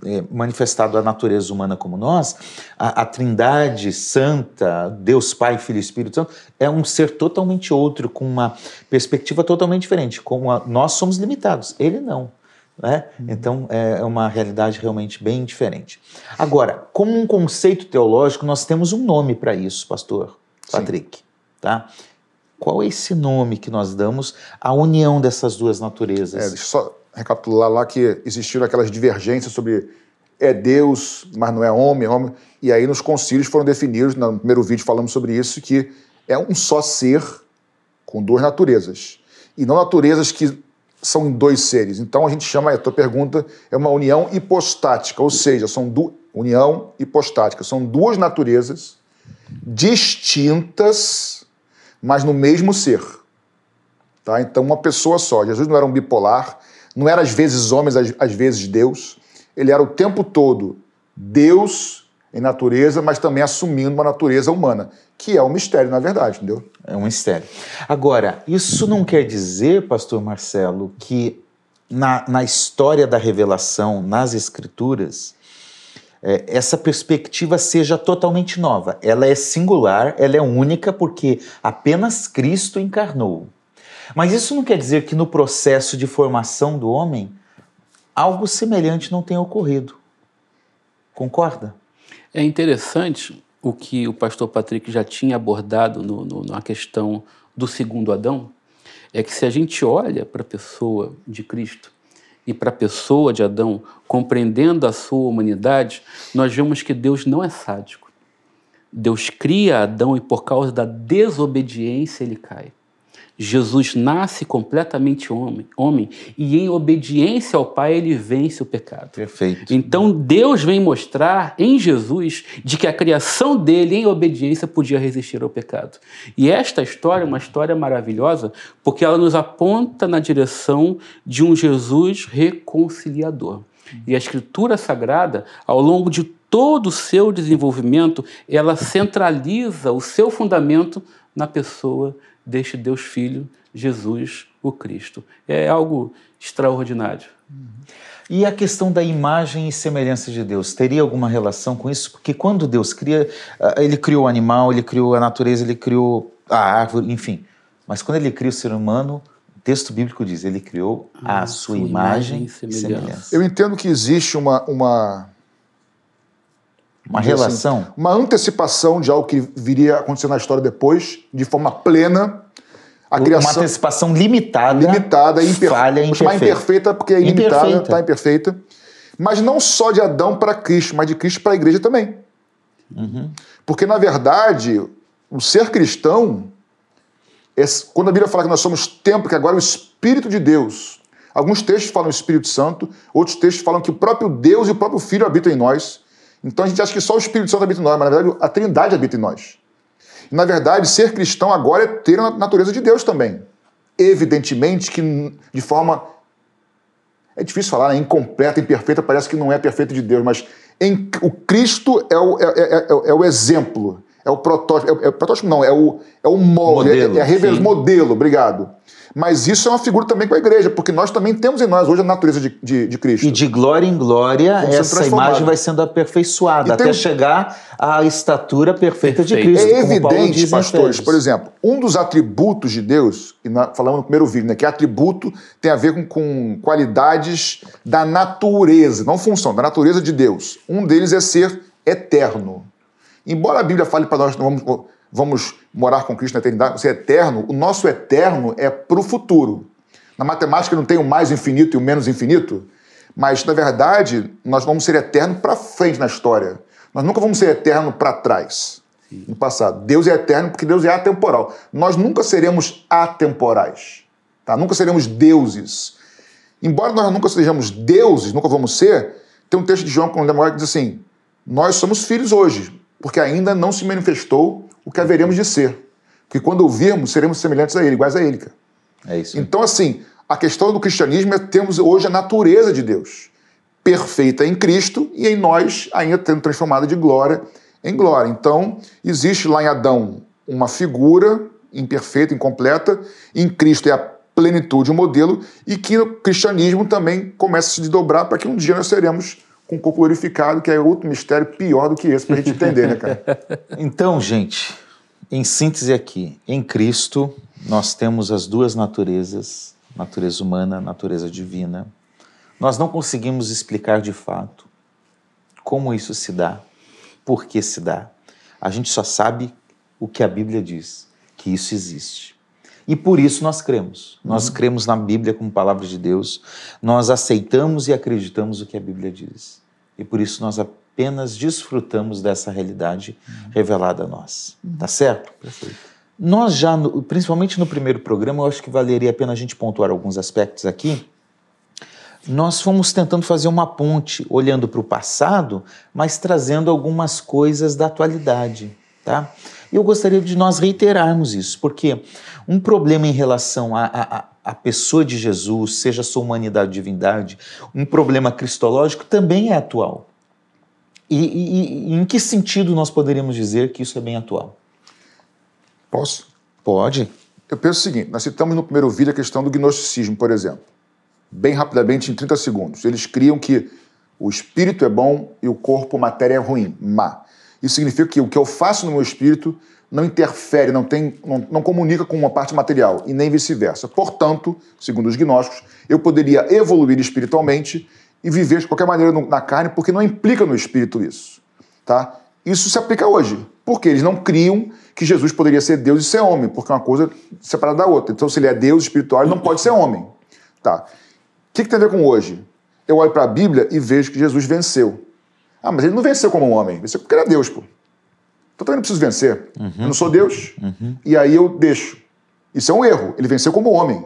eh, manifestado a natureza humana como nós, a, a Trindade Santa, Deus Pai, Filho e Espírito Santo, é um ser totalmente outro, com uma perspectiva totalmente diferente. Como a- nós somos limitados, ele não. Né? Então é uma realidade realmente bem diferente. Agora, como um conceito teológico, nós temos um nome para isso, pastor Patrick. Tá? Qual é esse nome que nós damos à união dessas duas É, naturezas? deixa eu só recapitular lá que existiram aquelas divergências sobre é Deus, mas não é homem, é homem. E aí nos concílios foram definidos, no primeiro vídeo falamos sobre isso, que é um só ser com duas naturezas. E não naturezas que são dois seres. Então a gente chama, a tua pergunta é uma união hipostática, ou seja, são du união hipostática, são duas naturezas distintas, mas no mesmo ser. Tá? Então, uma pessoa só. Jesus não era um bipolar, não era às vezes homem, às, às vezes Deus. Ele era o tempo todo Deus em natureza, mas também assumindo uma natureza humana, que é um mistério, na verdade, entendeu? É um mistério. Agora, isso não quer dizer, pastor Marcelo, que na, na história da revelação, nas escrituras, é, essa perspectiva seja totalmente nova. Ela é singular, ela é única, porque apenas Cristo encarnou. Mas isso não quer dizer que no processo de formação do homem, algo semelhante não tenha ocorrido. Concorda? É interessante o que o pastor Patrick já tinha abordado no, no, na questão do segundo Adão, é que se a gente olha para a pessoa de Cristo e para a pessoa de Adão, compreendendo a sua humanidade, nós vemos que Deus não é sádico. Deus cria Adão e por causa da desobediência ele cai. Jesus nasce completamente homem, homem e em obediência ao Pai ele vence o pecado. Perfeito. Então Deus vem mostrar em Jesus de que a criação dele em obediência podia resistir ao pecado. E esta história é uma história maravilhosa porque ela nos aponta na direção de um Jesus reconciliador. E a Escritura Sagrada, ao longo de todo o seu desenvolvimento, ela centraliza o seu fundamento na pessoa deste Deus Filho, Jesus, o Cristo. É algo extraordinário. E a questão da imagem e semelhança de Deus, teria alguma relação com isso? Porque quando Deus cria, ah, ele criou o animal, ele criou a natureza, ele criou a árvore, enfim. Mas quando ele cria o ser humano, o texto bíblico diz, ele criou a Ah, sua, sua imagem imagem e e semelhança. semelhança. Eu entendo que existe uma, uma, Uma assim, relação? uma antecipação de algo que viria a acontecer na história depois, de forma plena. A Uma criação antecipação limitada, limitada, imper... falha, Vou chamar imperfeita. imperfeita porque é ilimitada, Imperfeita. está imperfeita. Mas não só de Adão para Cristo, mas de Cristo para a igreja também. Uhum. Porque, na verdade, o ser cristão, é- quando a Bíblia fala que nós somos templo, que agora é o Espírito de Deus. Alguns textos falam Espírito Santo, outros textos falam que o próprio Deus e o próprio Filho habitam em nós. Então a gente acha que só o Espírito Santo habita em nós, mas na verdade a Trindade habita em nós. E, na verdade, ser cristão agora é ter a natureza de Deus também. Evidentemente que de forma. É difícil falar, né? incompleta, imperfeita, parece que não é perfeito de Deus, mas em, o Cristo é o, é, é- é- é o exemplo, é o protótipo. É, é o protótipo, não, é o, é o molde, Modelo, é, é a rever- modelo, obrigado. Mas isso é uma figura também com a igreja, porque nós também temos em nós hoje a natureza de, de, de Cristo. E de glória em glória, essa imagem vai sendo aperfeiçoada E até tem chegar à estatura perfeita de Perfeito. Cristo. É como Paulo evidente, pastores, por exemplo, um dos atributos de Deus, e na- falamos no primeiro vídeo, né, que atributo tem a ver com, com qualidades da natureza, não função, da natureza de Deus. Um deles é ser eterno. Embora a Bíblia fale para nós que vamos, vamos morar com Cristo na eternidade, ser eterno, o nosso eterno é para o futuro. Na matemática não tem o mais infinito e o menos infinito, mas na verdade nós vamos ser eterno para frente na história. Nós nunca vamos ser eterno para trás, no passado. Deus é eterno porque Deus é atemporal. Nós nunca seremos atemporais, tá? Nunca seremos deuses. Embora nós nunca sejamos deuses, nunca vamos ser, tem um texto de João com demora que diz assim: Nós somos filhos hoje, porque ainda não se manifestou o que haveremos de ser. Porque quando ouvirmos, seremos semelhantes a Ele, iguais a Ele. Cara. É isso. Então, assim, a questão do cristianismo é termos hoje a natureza de Deus, perfeita em Cristo e em nós ainda tendo transformada de glória em glória. Então, existe lá em Adão uma figura imperfeita, incompleta, em Cristo é a plenitude, o modelo, e que o cristianismo também começa a se desdobrar para que um dia nós seremos com o corpo glorificado, que é outro mistério pior do que esse, para a gente entender, né, cara? (laughs) Então, gente, em síntese aqui, em Cristo nós temos as duas naturezas, natureza humana, natureza divina. Nós não conseguimos explicar de fato como isso se dá, por que se dá. A gente só sabe o que a Bíblia diz, que isso existe. E por isso nós cremos. Nós uhum. cremos na Bíblia como palavra de Deus. Nós aceitamos e acreditamos o que a Bíblia diz. E por isso nós apenas desfrutamos dessa realidade uhum. revelada a nós. Uhum. Tá certo? Perfeito. Nós já, principalmente no primeiro programa, eu acho que valeria a pena a gente pontuar alguns aspectos aqui. Nós fomos tentando fazer uma ponte, olhando para o passado, mas trazendo algumas coisas da atualidade, tá? Eu gostaria de nós reiterarmos isso, porque um problema em relação à, à, pessoa de Jesus, seja sua humanidade ou divindade, um problema cristológico também é atual. E, e, e, em que sentido nós poderíamos dizer que isso é bem atual? Posso? Pode. Eu penso o seguinte: nós citamos no primeiro vídeo a questão do gnosticismo, por exemplo. Bem rapidamente, em 30 segundos. Eles criam que o espírito é bom e o corpo, matéria, é ruim, má. Isso significa que o que eu faço no meu espírito não interfere, não, tem, não, não comunica com uma parte material, e nem vice-versa. Portanto, segundo os gnósticos, eu poderia evoluir espiritualmente e viver de qualquer maneira na carne, porque não implica no espírito isso. Tá? Isso se aplica hoje, porque eles não criam que Jesus poderia ser Deus e ser homem, porque é uma coisa separada da outra. Então, se ele é Deus espiritual, ele não pode ser homem. Tá. O que, que tem a ver com hoje? Eu olho para a Bíblia e vejo que Jesus venceu. Ah, mas ele não venceu como um homem, venceu porque era Deus, pô. Então também não preciso vencer. Uhum. Eu não sou Deus. Uhum. E aí eu deixo. Isso é um erro. Ele venceu como homem.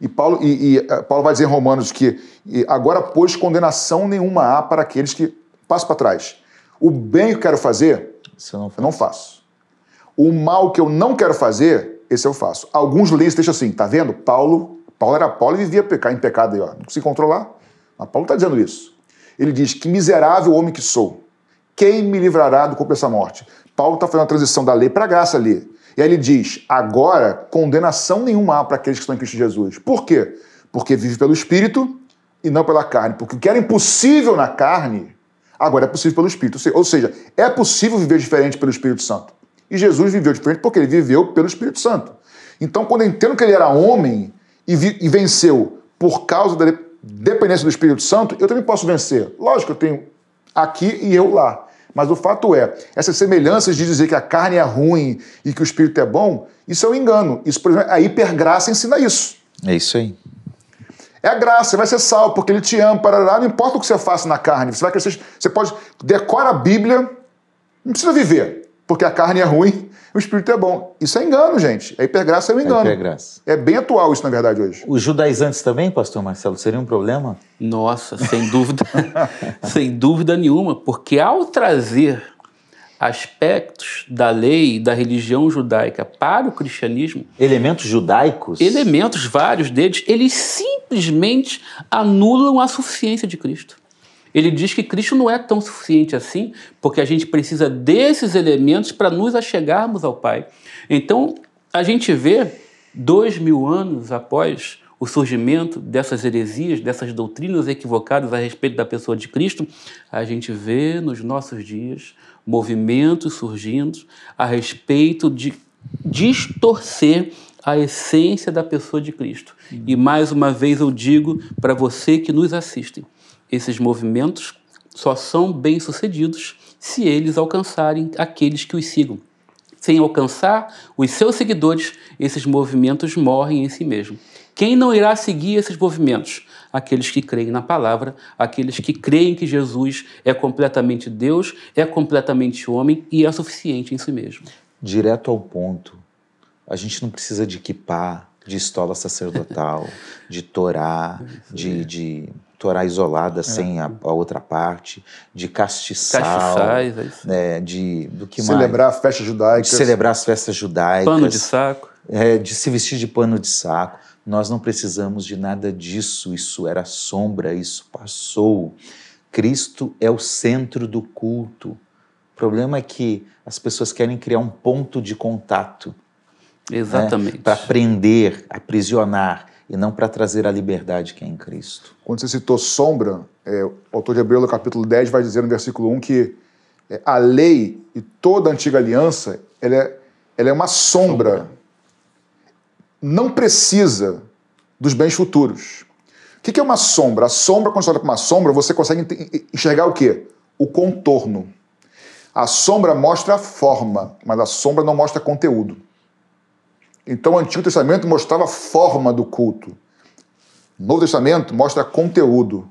E Paulo, e, e eh, Paulo vai dizer em Romanos que agora, pois, condenação nenhuma há para aqueles que. Passo para trás. O bem que eu quero fazer, eu não, eu não faço. O mal que eu não quero fazer, esse eu faço. Alguns leis deixam assim, tá vendo? Paulo, Paulo era Paulo e vivia pecar, em pecado aí, ó. Não se controlar. Mas Paulo está dizendo isso. Ele diz: Que miserável homem que sou. Quem me livrará do corpo dessa morte? Paulo está fazendo a transição da lei para a graça ali. E aí ele diz: agora, condenação nenhuma há para aqueles que estão em Cristo Jesus. Por quê? Porque vive pelo Espírito e não pela carne. Porque o que era impossível na carne, agora é possível pelo Espírito. Ou seja, é possível viver diferente pelo Espírito Santo. E Jesus viveu diferente porque ele viveu pelo Espírito Santo. Então, quando eu entendo que ele era homem e, e venceu por causa da dependência do Espírito Santo, eu também posso vencer. Lógico, eu tenho aqui e eu lá. Mas o fato é, essas semelhanças de dizer que a carne é ruim e que o espírito é bom, isso é um engano. Isso, por exemplo, a hipergraça ensina isso. É isso aí. É a graça, você vai ser salvo porque ele te ama, parará, não importa o que você faça na carne, você vai crescer, você pode decora a Bíblia, não precisa viver, porque a carne é ruim o espírito é bom. Isso é engano, gente. A hipergraça é um engano. É, hipergraça. é bem atual isso, na verdade, hoje. Os judaizantes também, pastor Marcelo, seria um problema? Nossa, sem (laughs) dúvida. (laughs) sem dúvida nenhuma, porque ao trazer aspectos da lei da religião judaica para o cristianismo. Elementos judaicos? Elementos, vários deles, eles simplesmente anulam a suficiência de Cristo. Ele diz que Cristo não é tão suficiente assim, porque a gente precisa desses elementos para nos achegarmos ao Pai. Então, a gente vê, dois mil anos após o surgimento dessas heresias, dessas doutrinas equivocadas a respeito da pessoa de Cristo, a gente vê nos nossos dias movimentos surgindo a respeito de distorcer a essência da pessoa de Cristo. E mais uma vez eu digo para você que nos assiste, esses movimentos só são bem-sucedidos se eles alcançarem aqueles que os sigam. Sem alcançar os seus seguidores, esses movimentos morrem em si mesmo. Quem não irá seguir esses movimentos? Aqueles que creem na palavra, aqueles que creem que Jesus é completamente Deus, é completamente homem e é suficiente em si mesmo. Direto ao ponto. A gente não precisa de equipar, de estola sacerdotal, de Torá, de, de Torá isolada, sem a, a outra parte, de castiçal, Castiçais, é isso. né, de do que Celebrar mais? festas De judaicas. celebrar as festas judaicas, Pano de saco. é, de se vestir de pano de saco. Nós não precisamos de nada disso. Isso era sombra, isso passou. Cristo é o centro do culto. O problema é que as pessoas querem criar um ponto de contato Exatamente. para prender, aprisionar e não para trazer a liberdade que é em Cristo. Quando você citou sombra, é, o autor de Hebreus, no capítulo 10, vai dizer no versículo 1 que é, a lei e toda a antiga aliança ela é, ela é uma sombra. Não precisa dos bens futuros. O que que é uma sombra? A sombra, quando você olha para uma sombra, você consegue enxergar o quê? O contorno. A sombra mostra a forma, mas a sombra não mostra conteúdo. Então o Antigo Testamento mostrava a forma do culto. O Novo Testamento mostra conteúdo,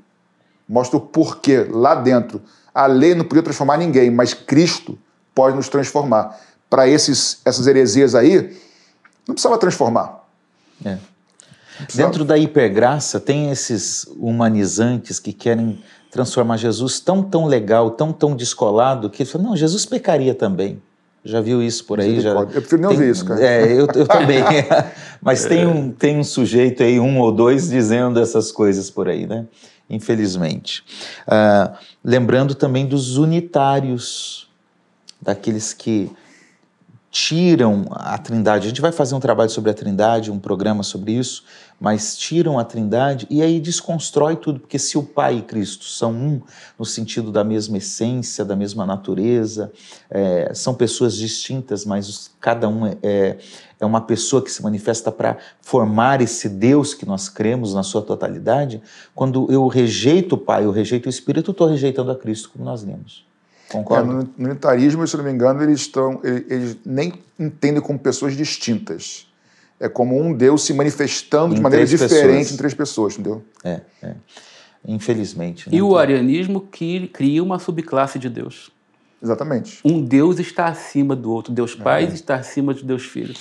mostra o porquê lá dentro. A lei não podia transformar ninguém, mas Cristo pode nos transformar. Para essas heresias aí, não precisava transformar. É. Precisava. Dentro da hipergraça tem esses humanizantes que querem transformar Jesus tão, tão legal, tão, tão descolado, que falam, não, Jesus pecaria também. Já viu isso por aí? Já. Eu prefiro nem tem- ouvir isso, cara. É, eu, eu (laughs) também. Mas tem um, tem um sujeito aí, um ou dois, dizendo essas coisas por aí, né? Infelizmente. Ah, lembrando também dos unitários, daqueles que tiram a Trindade. A gente vai fazer um trabalho sobre a Trindade, um programa sobre isso, mas tiram a Trindade e aí desconstrói tudo, porque se o Pai e Cristo são um no sentido da mesma essência, da mesma natureza, é, são pessoas distintas, mas cada um é- é, é uma pessoa que se manifesta para formar esse Deus que nós cremos na sua totalidade. Quando eu rejeito o Pai, eu rejeito o Espírito, eu estou rejeitando a Cristo, como nós lemos. É, Concorda? no, no unitarismo, se não me engano, eles, estão, eles, eles nem entendem como pessoas distintas. É como um Deus se manifestando de Em maneira três diferente pessoas. em três pessoas, entendeu? É, é. Infelizmente. né? E o arianismo que cria uma subclasse de Deus. Exatamente. Um Deus está acima do outro. Deus Pai está acima de Deus Filho.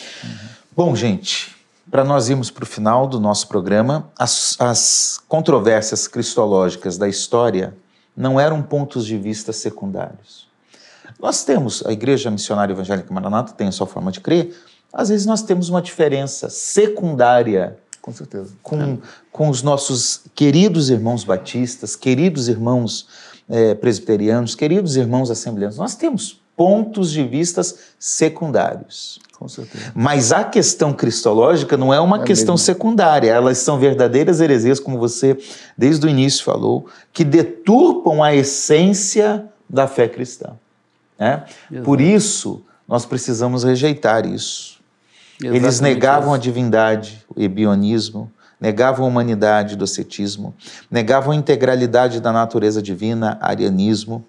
Bom, gente, para nós irmos para o final do nosso programa, as, as controvérsias cristológicas da história não eram pontos de vista secundários. Nós temos, a Igreja Missionária Evangélica Maranata tem a sua forma de crer, às vezes nós temos uma diferença secundária Com certeza. com, com os nossos queridos irmãos batistas, queridos irmãos eh, presbiterianos, queridos irmãos assembleanos. Nós temos pontos de vistas secundários. Com certeza. Mas a questão cristológica não é uma É questão mesmo. secundária, elas são verdadeiras heresias, como você desde o início falou, que deturpam a essência da fé cristã. né? Por isso, nós precisamos rejeitar isso. Eles Exatamente negavam a isso. divindade, o ebionismo, negavam a humanidade, docetismo, negavam a integralidade da natureza divina, arianismo,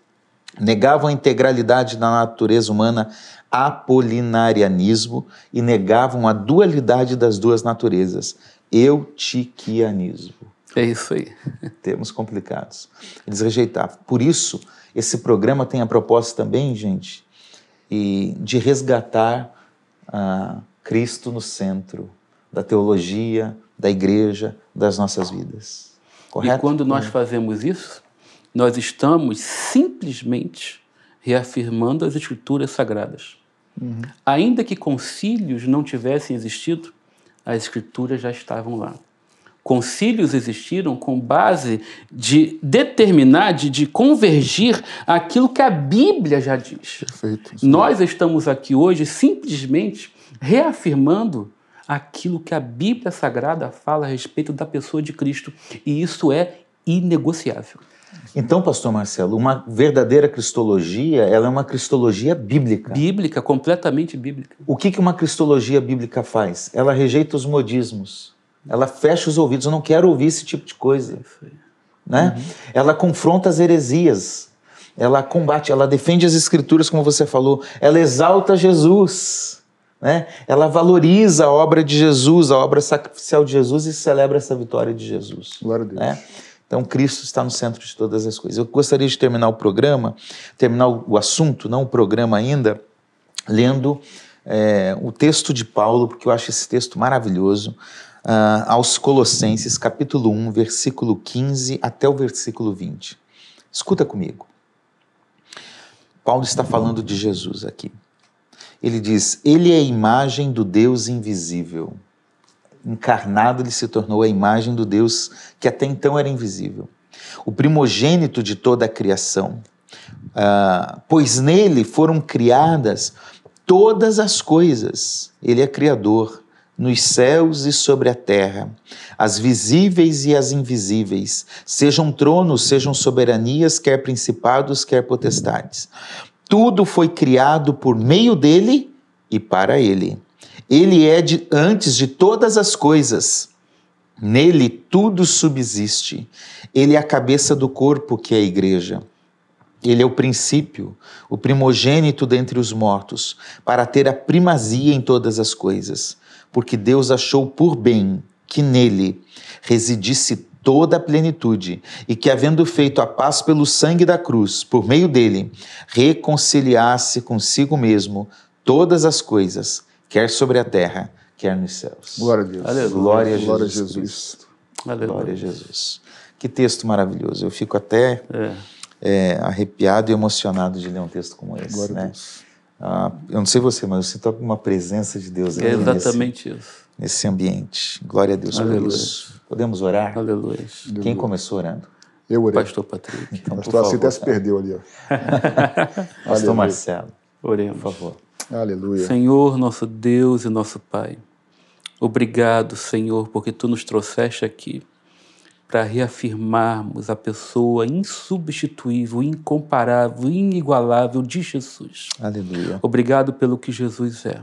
negavam a integralidade da natureza humana, apolinarianismo, e negavam a dualidade das duas naturezas, eutiquianismo. É isso aí. (laughs) Termos complicados. Eles rejeitavam. Por isso, esse programa tem a proposta também, gente, e de resgatar ah, Cristo no centro da teologia, da igreja, das nossas vidas. Correto? E quando nós fazemos isso, nós estamos simplesmente reafirmando as escrituras sagradas. Ainda que concílios não tivessem existido, as escrituras já estavam lá. Concílios existiram com base de determinar, de, de convergir aquilo que a Bíblia já diz. Perfeito. Nós estamos aqui hoje simplesmente reafirmando aquilo que a Bíblia Sagrada fala a respeito da pessoa de Cristo. E isso é inegociável. Então, pastor Marcelo, uma verdadeira cristologia, ela é uma cristologia bíblica. Bíblica, completamente bíblica. O que, que uma cristologia bíblica faz? Ela rejeita os modismos. Ela fecha os ouvidos. Eu não quero ouvir esse tipo de coisa. Né? Ela confronta as heresias. Ela combate, ela defende as escrituras, como você falou. Ela exalta Jesus. Né? Ela valoriza a obra de Jesus, a obra sacrificial de Jesus e celebra essa vitória de Jesus. Glória a Deus. né? Então, Cristo está no centro de todas as coisas. Eu gostaria de terminar o programa, terminar o assunto, não o programa ainda, lendo é, o texto de Paulo, porque eu acho esse texto maravilhoso. uh, aos Colossenses, capítulo 1, versículo 15 até o versículo 20. Escuta comigo. Paulo está falando de Jesus aqui. Ele diz: Ele é a imagem do Deus invisível. Encarnado, ele se tornou a imagem do Deus que até então era invisível. O primogênito de toda a criação. Uh, pois nele foram criadas todas as coisas. Ele é Criador nos céus e sobre a terra, as visíveis e as invisíveis, sejam tronos, sejam soberanias, quer principados, quer potestades. Tudo foi criado por meio dele e para ele. Ele é de, antes de todas as coisas. Nele tudo subsiste. Ele é a cabeça do corpo, que é a igreja. Ele é o princípio, o primogênito dentre os mortos, para ter a primazia em todas as coisas porque Deus achou por bem que nele residisse toda a plenitude, e que, havendo feito a paz pelo sangue da cruz, por meio dele, reconciliasse consigo mesmo todas as coisas, quer sobre a terra, quer nos céus. Glória a Deus. Aleluia. Glória a Jesus. Glória a Jesus. Aleluia. Glória a Jesus. Que texto maravilhoso. Eu fico até é. É, arrepiado e emocionado de ler um texto como esse. Glória né? a Deus. Ah, eu não sei você, mas eu sinto uma presença de Deus é exatamente nesse, isso. Nesse ambiente. Glória a Deus Aleluia. por isso. Podemos orar? Aleluia. Quem começou orando? Eu orei. Pastor Patrick. Então, Pastor assim até se perdeu ali. Ó. (laughs) Pastor Marcelo. Oremos. Por favor. Aleluia. Senhor, nosso Deus e nosso Pai. Obrigado, Senhor, porque Tu nos trouxeste aqui para reafirmarmos a pessoa insubstituível, incomparável, inigualável de Jesus. Aleluia. Obrigado pelo que Jesus é,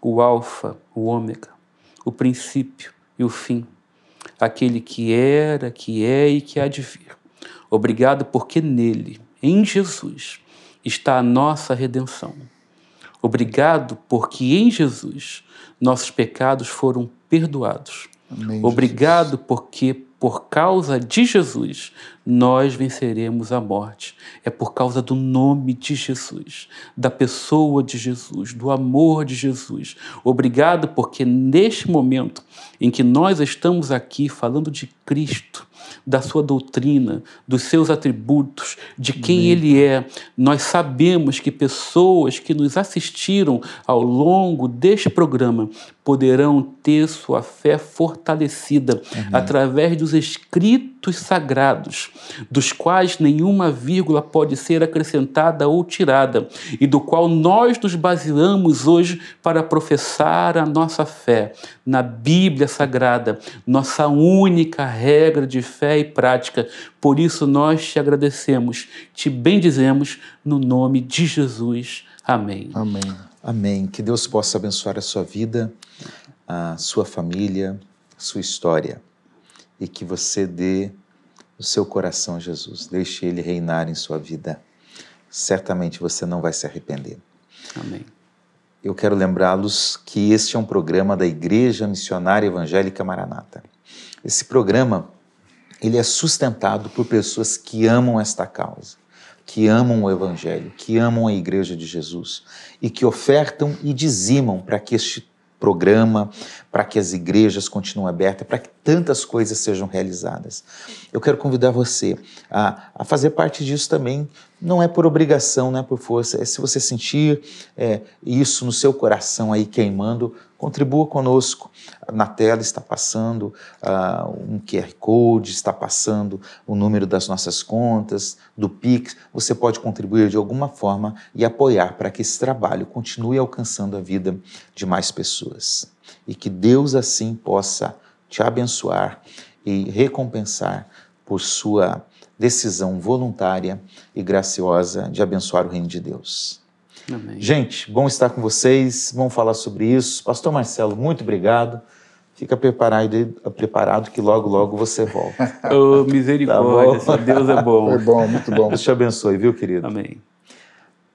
o Alfa, o Ômega, o princípio e o fim, aquele que era, que é e que há de vir. Obrigado porque nele, em Jesus, está a nossa redenção. Obrigado porque em Jesus nossos pecados foram perdoados. Amém, Obrigado Jesus. porque por causa de Jesus, nós venceremos a morte. É por causa do nome de Jesus, da pessoa de Jesus, do amor de Jesus. Obrigado, porque neste momento em que nós estamos aqui falando de Cristo, da sua doutrina, dos seus atributos, de quem Amém. Ele é. Nós sabemos que pessoas que nos assistiram ao longo deste programa poderão ter sua fé fortalecida Amém. através dos escritos sagrados, dos quais nenhuma vírgula pode ser acrescentada ou tirada, e do qual nós nos baseamos hoje para professar a nossa fé na Bíblia Sagrada, nossa única regra de fé e prática. Por isso nós te agradecemos, te bendizemos no nome de Jesus. Amém. Amém. Amém. Que Deus possa abençoar a sua vida, a sua família, a sua história e que você dê o seu coração a Jesus. Deixe ele reinar em sua vida. Certamente você não vai se arrepender. Amém. Eu quero lembrá-los que este é um programa da Igreja Missionária Evangélica Maranata. Esse programa ele é sustentado por pessoas que amam esta causa, que amam o Evangelho, que amam a Igreja de Jesus e que ofertam e dizimam para que este programa, para que as igrejas continuem abertas, para que tantas coisas sejam realizadas. Eu quero convidar você a, a fazer parte disso também. Não é por obrigação, não é por força. É se você sentir é, isso no seu coração aí queimando, contribua conosco. Na tela está passando uh, um QR Code, está passando o número das nossas contas, do Pix. Você pode contribuir de alguma forma e apoiar para que esse trabalho continue alcançando a vida de mais pessoas. E que Deus assim possa te abençoar e recompensar por sua decisão voluntária e graciosa de abençoar o reino de Deus. Amém. Gente, bom estar com vocês. Vamos falar sobre isso. Pastor Marcelo, muito obrigado. Fica preparado, preparado que logo, logo você volta. (laughs) oh, misericórdia, tá Deus é bom. Foi bom, muito bom. Deus te abençoe, viu, querido? Amém.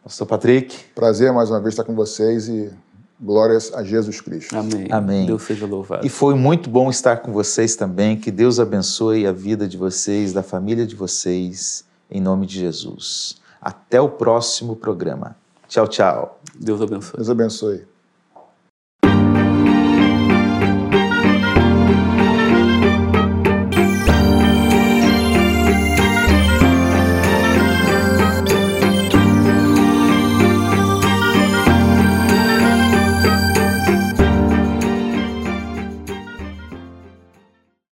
Pastor Patrick. Prazer mais uma vez estar com vocês e glórias a Jesus Cristo. Amém. Amém. Deus seja louvado. E foi muito bom estar com vocês também. Que Deus abençoe a vida de vocês, da família de vocês, em nome de Jesus. Até o próximo programa. Tchau, tchau. Deus abençoe. Deus abençoe.